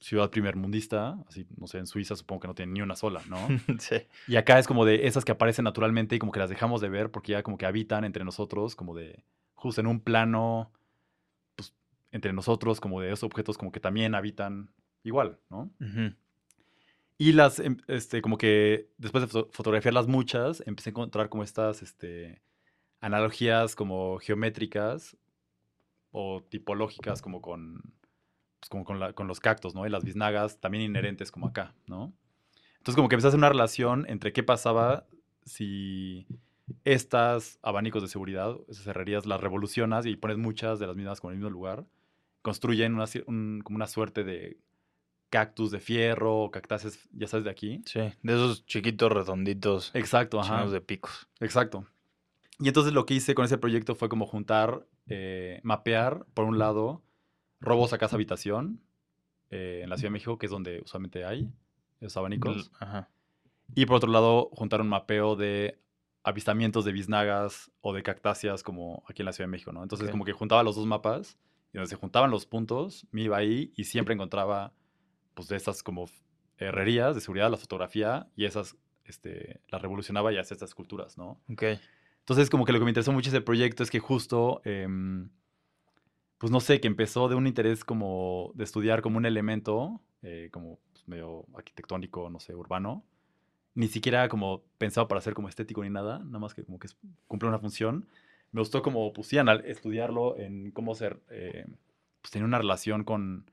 ciudad primermundista, así, no sé, en Suiza supongo que no tiene ni una sola, ¿no? sí. Y acá es como de esas que aparecen naturalmente y como que las dejamos de ver porque ya como que habitan entre nosotros, como de, justo en un plano, pues, entre nosotros, como de esos objetos como que también habitan igual, ¿no? Ujú. Y las, em, este, como que después de foto- fotografiarlas muchas, empecé a encontrar como estas, este, analogías como geométricas o tipológicas como con, pues, como con, la- con los cactus, ¿no? Y las biznagas también inherentes como acá, ¿no? Entonces como que empecé a hacer una relación entre qué pasaba si estas abanicos de seguridad, esas herrerías, las revolucionas y pones muchas de las mismas como en el mismo lugar, construyen una, un- como una suerte de cactus de fierro o cactáceas, ya sabes, de aquí. Sí, de esos chiquitos redonditos, Exacto, ajá. de picos. Exacto. Y entonces lo que hice con ese proyecto fue como juntar, eh, mapear, por un lado, robos a casa habitación eh, en la Ciudad de México, que es donde usualmente hay esos abanicos. Ajá. Y por otro lado, juntar un mapeo de avistamientos de biznagas o de cactáceas como aquí en la Ciudad de México, ¿no? Entonces como que juntaba los dos mapas y donde se juntaban los puntos, me iba ahí y siempre encontraba pues de estas como herrerías de seguridad, la fotografía y esas este, las revolucionaba y hacía estas esculturas, ¿no? Ok. Entonces como que lo que me interesó mucho ese proyecto es que justo, em, pues no sé, que empezó de un interés como de estudiar como un elemento, eh, como pues, medio arquitectónico, no sé, urbano, ni siquiera como pensado para ser como estético ni nada, nada más que como que cumple una función. Me gustó como, sí, anal- estudiarlo en cómo ser, eh, pues tenía una relación con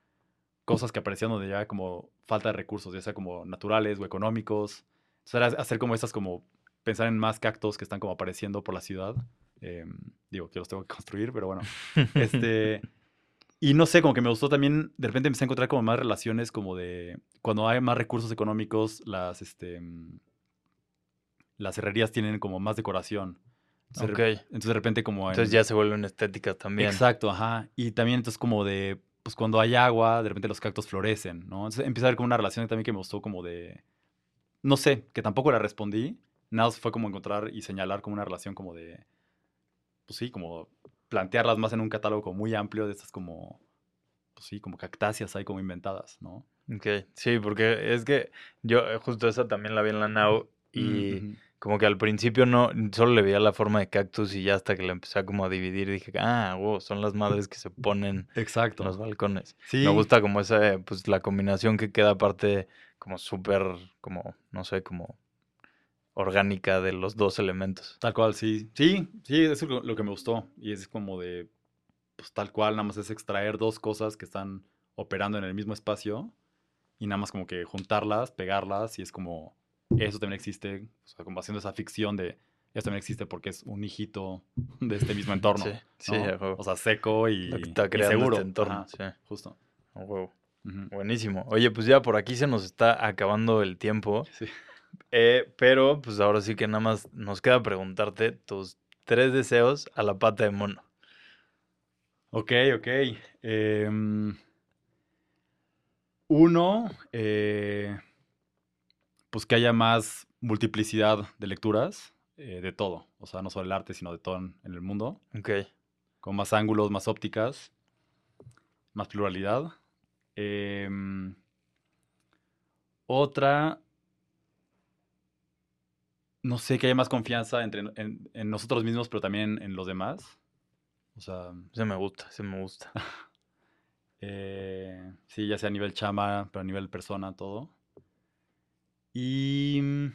cosas que aparecían donde ya como falta de recursos, ya sea como naturales o económicos. Entonces era hacer como estas como, pensar en más cactos que están como apareciendo por la ciudad. Em, digo, que los tengo que construir, pero bueno. Este, y no sé, como que me gustó también, de repente empecé a encontrar como más relaciones como de, cuando hay más recursos económicos, las, este, mm, las herrerías tienen como más decoración. Entonces, entonces de repente como... Entonces en- ya se vuelven estéticas también. Exacto, ajá. Y también entonces como de, pues cuando hay agua, de repente los cactus florecen, ¿no? Entonces empieza a ver como una relación también que me gustó como de, no sé, que tampoco la respondí, nada fue como encontrar y señalar como una relación como de, pues sí, como plantearlas más en un catálogo como muy amplio de estas como, pues sí, como cactáceas ahí como inventadas, ¿no? Ok, sí, porque es que yo eh, justo esa también la vi en la NAU y. como que al principio no, solo le veía la forma de cactus y ya hasta que la empecé a como a dividir dije, ah, wow, son las madres que se ponen Exacto. en los balcones. Sí. Me gusta como esa, pues la combinación que queda aparte como súper, como, no sé, como orgánica de los dos elementos. Tal cual, sí. Sí, sí, eso es lo, lo que me gustó. Y es como de, pues tal cual, nada más es extraer dos cosas que están operando en el mismo espacio y nada más como que juntarlas, pegarlas y es como, eso también existe, o sea, como haciendo esa ficción de, eso también existe porque es un hijito de este mismo entorno. Sí, sí, ¿no? huevo. O sea, seco y, está y creando seguro. este entorno, Ajá, sí. Justo. Huevo. Ujú. Buenísimo. Oye, pues ya por aquí se nos está acabando el tiempo. Sí. Eh, pero pues ahora sí que nada más nos queda preguntarte tus tres deseos a la pata de mono. Ok, ok. Em, uno, eh, pues que haya más multiplicidad de lecturas eh, de todo. O sea, no solo el arte, sino de todo en, en el mundo. Ok. Con más ángulos, más ópticas, más pluralidad. Em, otra, no sé, que haya más confianza entre, en, en nosotros mismos, pero también en los demás. O sea, Ese me gusta, ese me gusta. eh, sí, ya sea a nivel chama, pero a nivel persona, todo. Y... mm,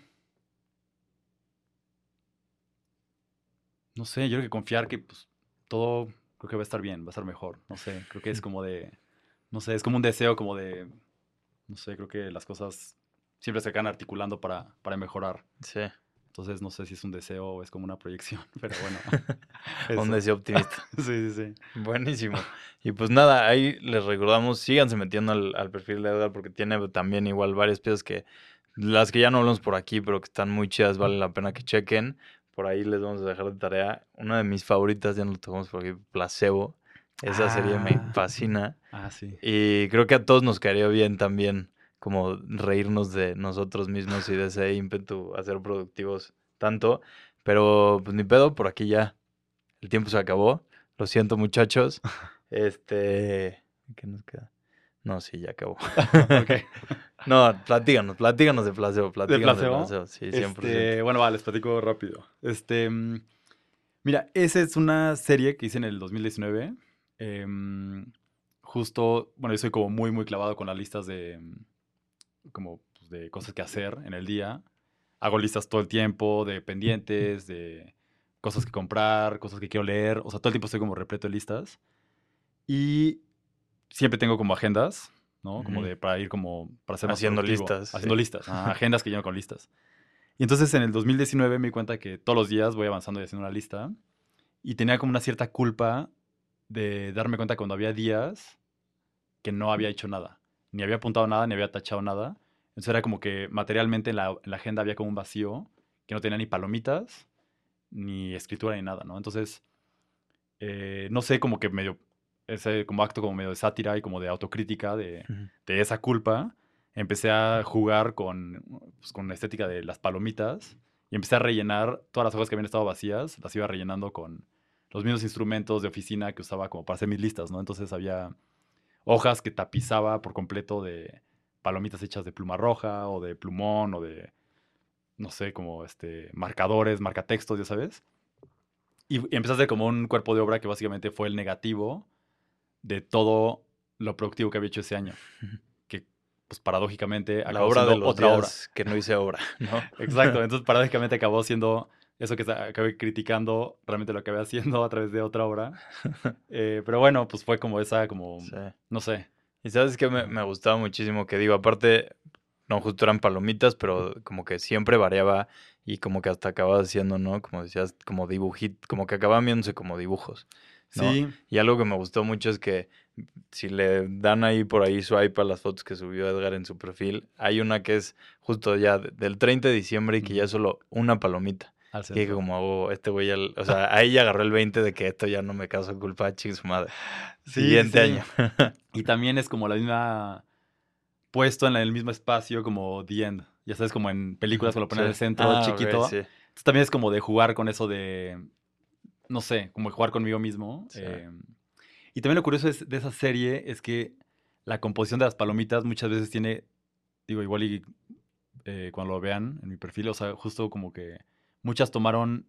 No sé, yo creo que confiar que pues, todo creo que va a estar bien, va a estar mejor. No sé, creo que es como de... No sé, es como un deseo como de... No sé, creo que las cosas siempre se acaban articulando para, para mejorar. Sí. Entonces no sé si es un deseo o es como una proyección, pero bueno. Un deseo optimista. Sí, sí, sí. Buenísimo. Y pues nada, ahí les recordamos, síganse metiendo al, al perfil de Edgar porque tiene también igual varias piezas que las que ya no hablamos por aquí, pero que están muy chidas, vale la pena que chequen. Por ahí les vamos a dejar de tarea. Una de mis favoritas, ya no lo tocamos por aquí, Placebo. Esa serie me Ah. fascina. Ah, sí. Y creo que a todos nos caería bien también como reírnos de nosotros mismos y de ese ímpetu a ser productivos tanto. Pero pues ni pedo, por aquí ya el tiempo se acabó. Lo siento muchachos. Este... ¿Qué nos queda? No, sí, ya acabó. Ok. No, platíganos, platíganos de placebo, platíganos de placebo? placebo. Sí, 100%. Este, bueno, vale, les platico rápido. Este, mm, mira, esa es una serie que hice en el 2019. em, justo, bueno, yo soy como muy, muy clavado con las listas de, mm, como, pues, de cosas que hacer en el día. Hago listas todo el tiempo de pendientes, de cosas que comprar, cosas que quiero leer. O sea, todo el tiempo estoy como repleto de listas. Y siempre tengo como agendas, ¿no? Como de para ir como, para ser más Haciendo listas, Haciendo sí. listas. ajá, agendas que lleno con listas. Y entonces en el 2019 me di cuenta que todos los días voy avanzando y haciendo una lista. Y tenía como una cierta culpa de darme cuenta cuando había días que no había hecho nada. Ni había apuntado nada, ni había tachado nada. Entonces era como que materialmente en la, en la agenda había como un vacío que no tenía ni palomitas, ni escritura, ni nada, ¿no? Entonces, eh, no sé, como que medio, ese como acto como medio de sátira y como de autocrítica de, de esa culpa, empecé a jugar con, pues, con la estética de las palomitas y empecé a rellenar todas las hojas que habían estado vacías, las iba rellenando con los mismos instrumentos de oficina que usaba como para hacer mis listas, ¿no? Entonces había hojas que tapizaba por completo de palomitas hechas de pluma roja o de plumón o de, no sé, como este, marcadores, marcatextos, ya sabes. Y, y empecé a hacer como un cuerpo de obra que básicamente fue el negativo de todo lo productivo que había hecho ese año. Que, pues paradójicamente, La acabó obra de los otra obra. que no hice obra, ¿no? Exacto, entonces paradójicamente acabó siendo eso que acabé criticando, realmente lo acabé haciendo a través de otra obra. Eh, pero bueno, pues fue como esa, como, Sí. no sé. Y sabes que me, me gustaba muchísimo que digo, aparte, no justo eran palomitas, pero como que siempre variaba y como que hasta acababa haciendo, ¿no? Como decías, como dibujit, como que acababan viéndose como dibujos. ¿No? Sí, Y algo que me gustó mucho es que si le dan ahí por ahí swipe a las fotos que subió Edgar en su perfil, hay una que es justo ya de- del 30 de diciembre y que ya es solo una palomita. al Y que como oh, este güey, ya o sea, ahí ya agarró el 20 de que esto ya no me caso culpa, ching su madre. Sí, Siguiente sí. año. Y también es como la misma, puesto en el mismo espacio como The End. Ya sabes, como en películas cuando lo ponen Sí. centro, Ah, chiquito. sí. Entonces también es como de jugar con eso de, no sé, como jugar conmigo mismo. Sí. eh, y también lo curioso es, de esa serie es que la composición de las palomitas muchas veces tiene, digo, igual y eh, cuando lo vean en mi perfil, o sea, justo como que muchas tomaron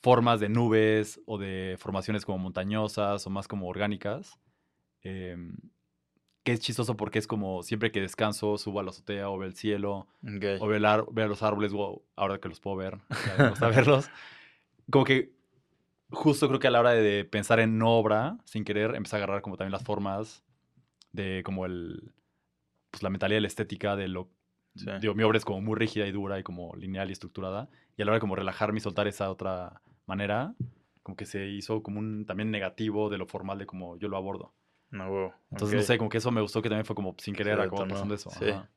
formas de nubes o de formaciones como montañosas o más como orgánicas. em, que es chistoso porque es como siempre que descanso, subo a la azotea o veo el cielo o ver, ar- ver los árboles, wow, ahora que los puedo ver, ya me gusta verlos. Como que justo creo que a la hora de pensar en obra, sin querer, empecé a agarrar como también las formas de como el, pues la mentalidad y la estética de lo, Sí. digo, mi obra es como muy rígida y dura y como lineal y estructurada. Y a la hora de como relajarme y soltar esa otra manera, como que se hizo como un también negativo de lo formal de como yo lo abordo. No, huevo. Entonces, no sé, como que eso me gustó que también fue como sin querer detonó, pasando eso. sí. ajá.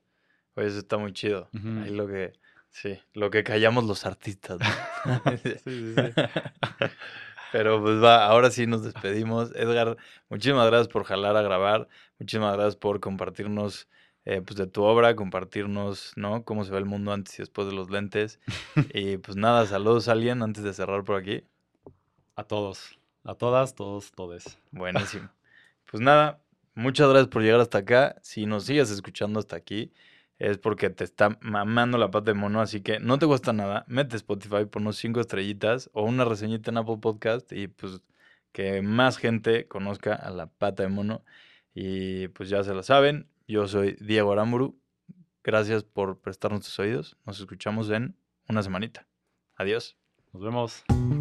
Oye, eso está muy chido. Ahí lo que, sí, lo que callamos los artistas, ¿no? Sí, sí, sí. Pero pues va, ahora sí nos despedimos. Edgar, muchísimas gracias por jalar a grabar. Muchísimas gracias por compartirnos eh, pues de tu obra, compartirnos, ¿no? Cómo se ve el mundo antes y después de los lentes. Y pues nada, saludos a alguien antes de cerrar por aquí. A todos. A todas, todos, todes. Buenísimo. Pues nada, muchas gracias por llegar hasta acá. Si nos sigues escuchando hasta aquí, es porque te está mamando la pata de mono, así que no te cuesta nada. Mete Spotify, ponos cinco estrellitas o una reseñita en Apple Podcast y pues que más gente conozca a la pata de mono. Y pues ya se lo saben, yo soy Diego Aramburu. Gracias por prestarnos tus oídos. Nos escuchamos en una semanita. Adiós. Nos vemos.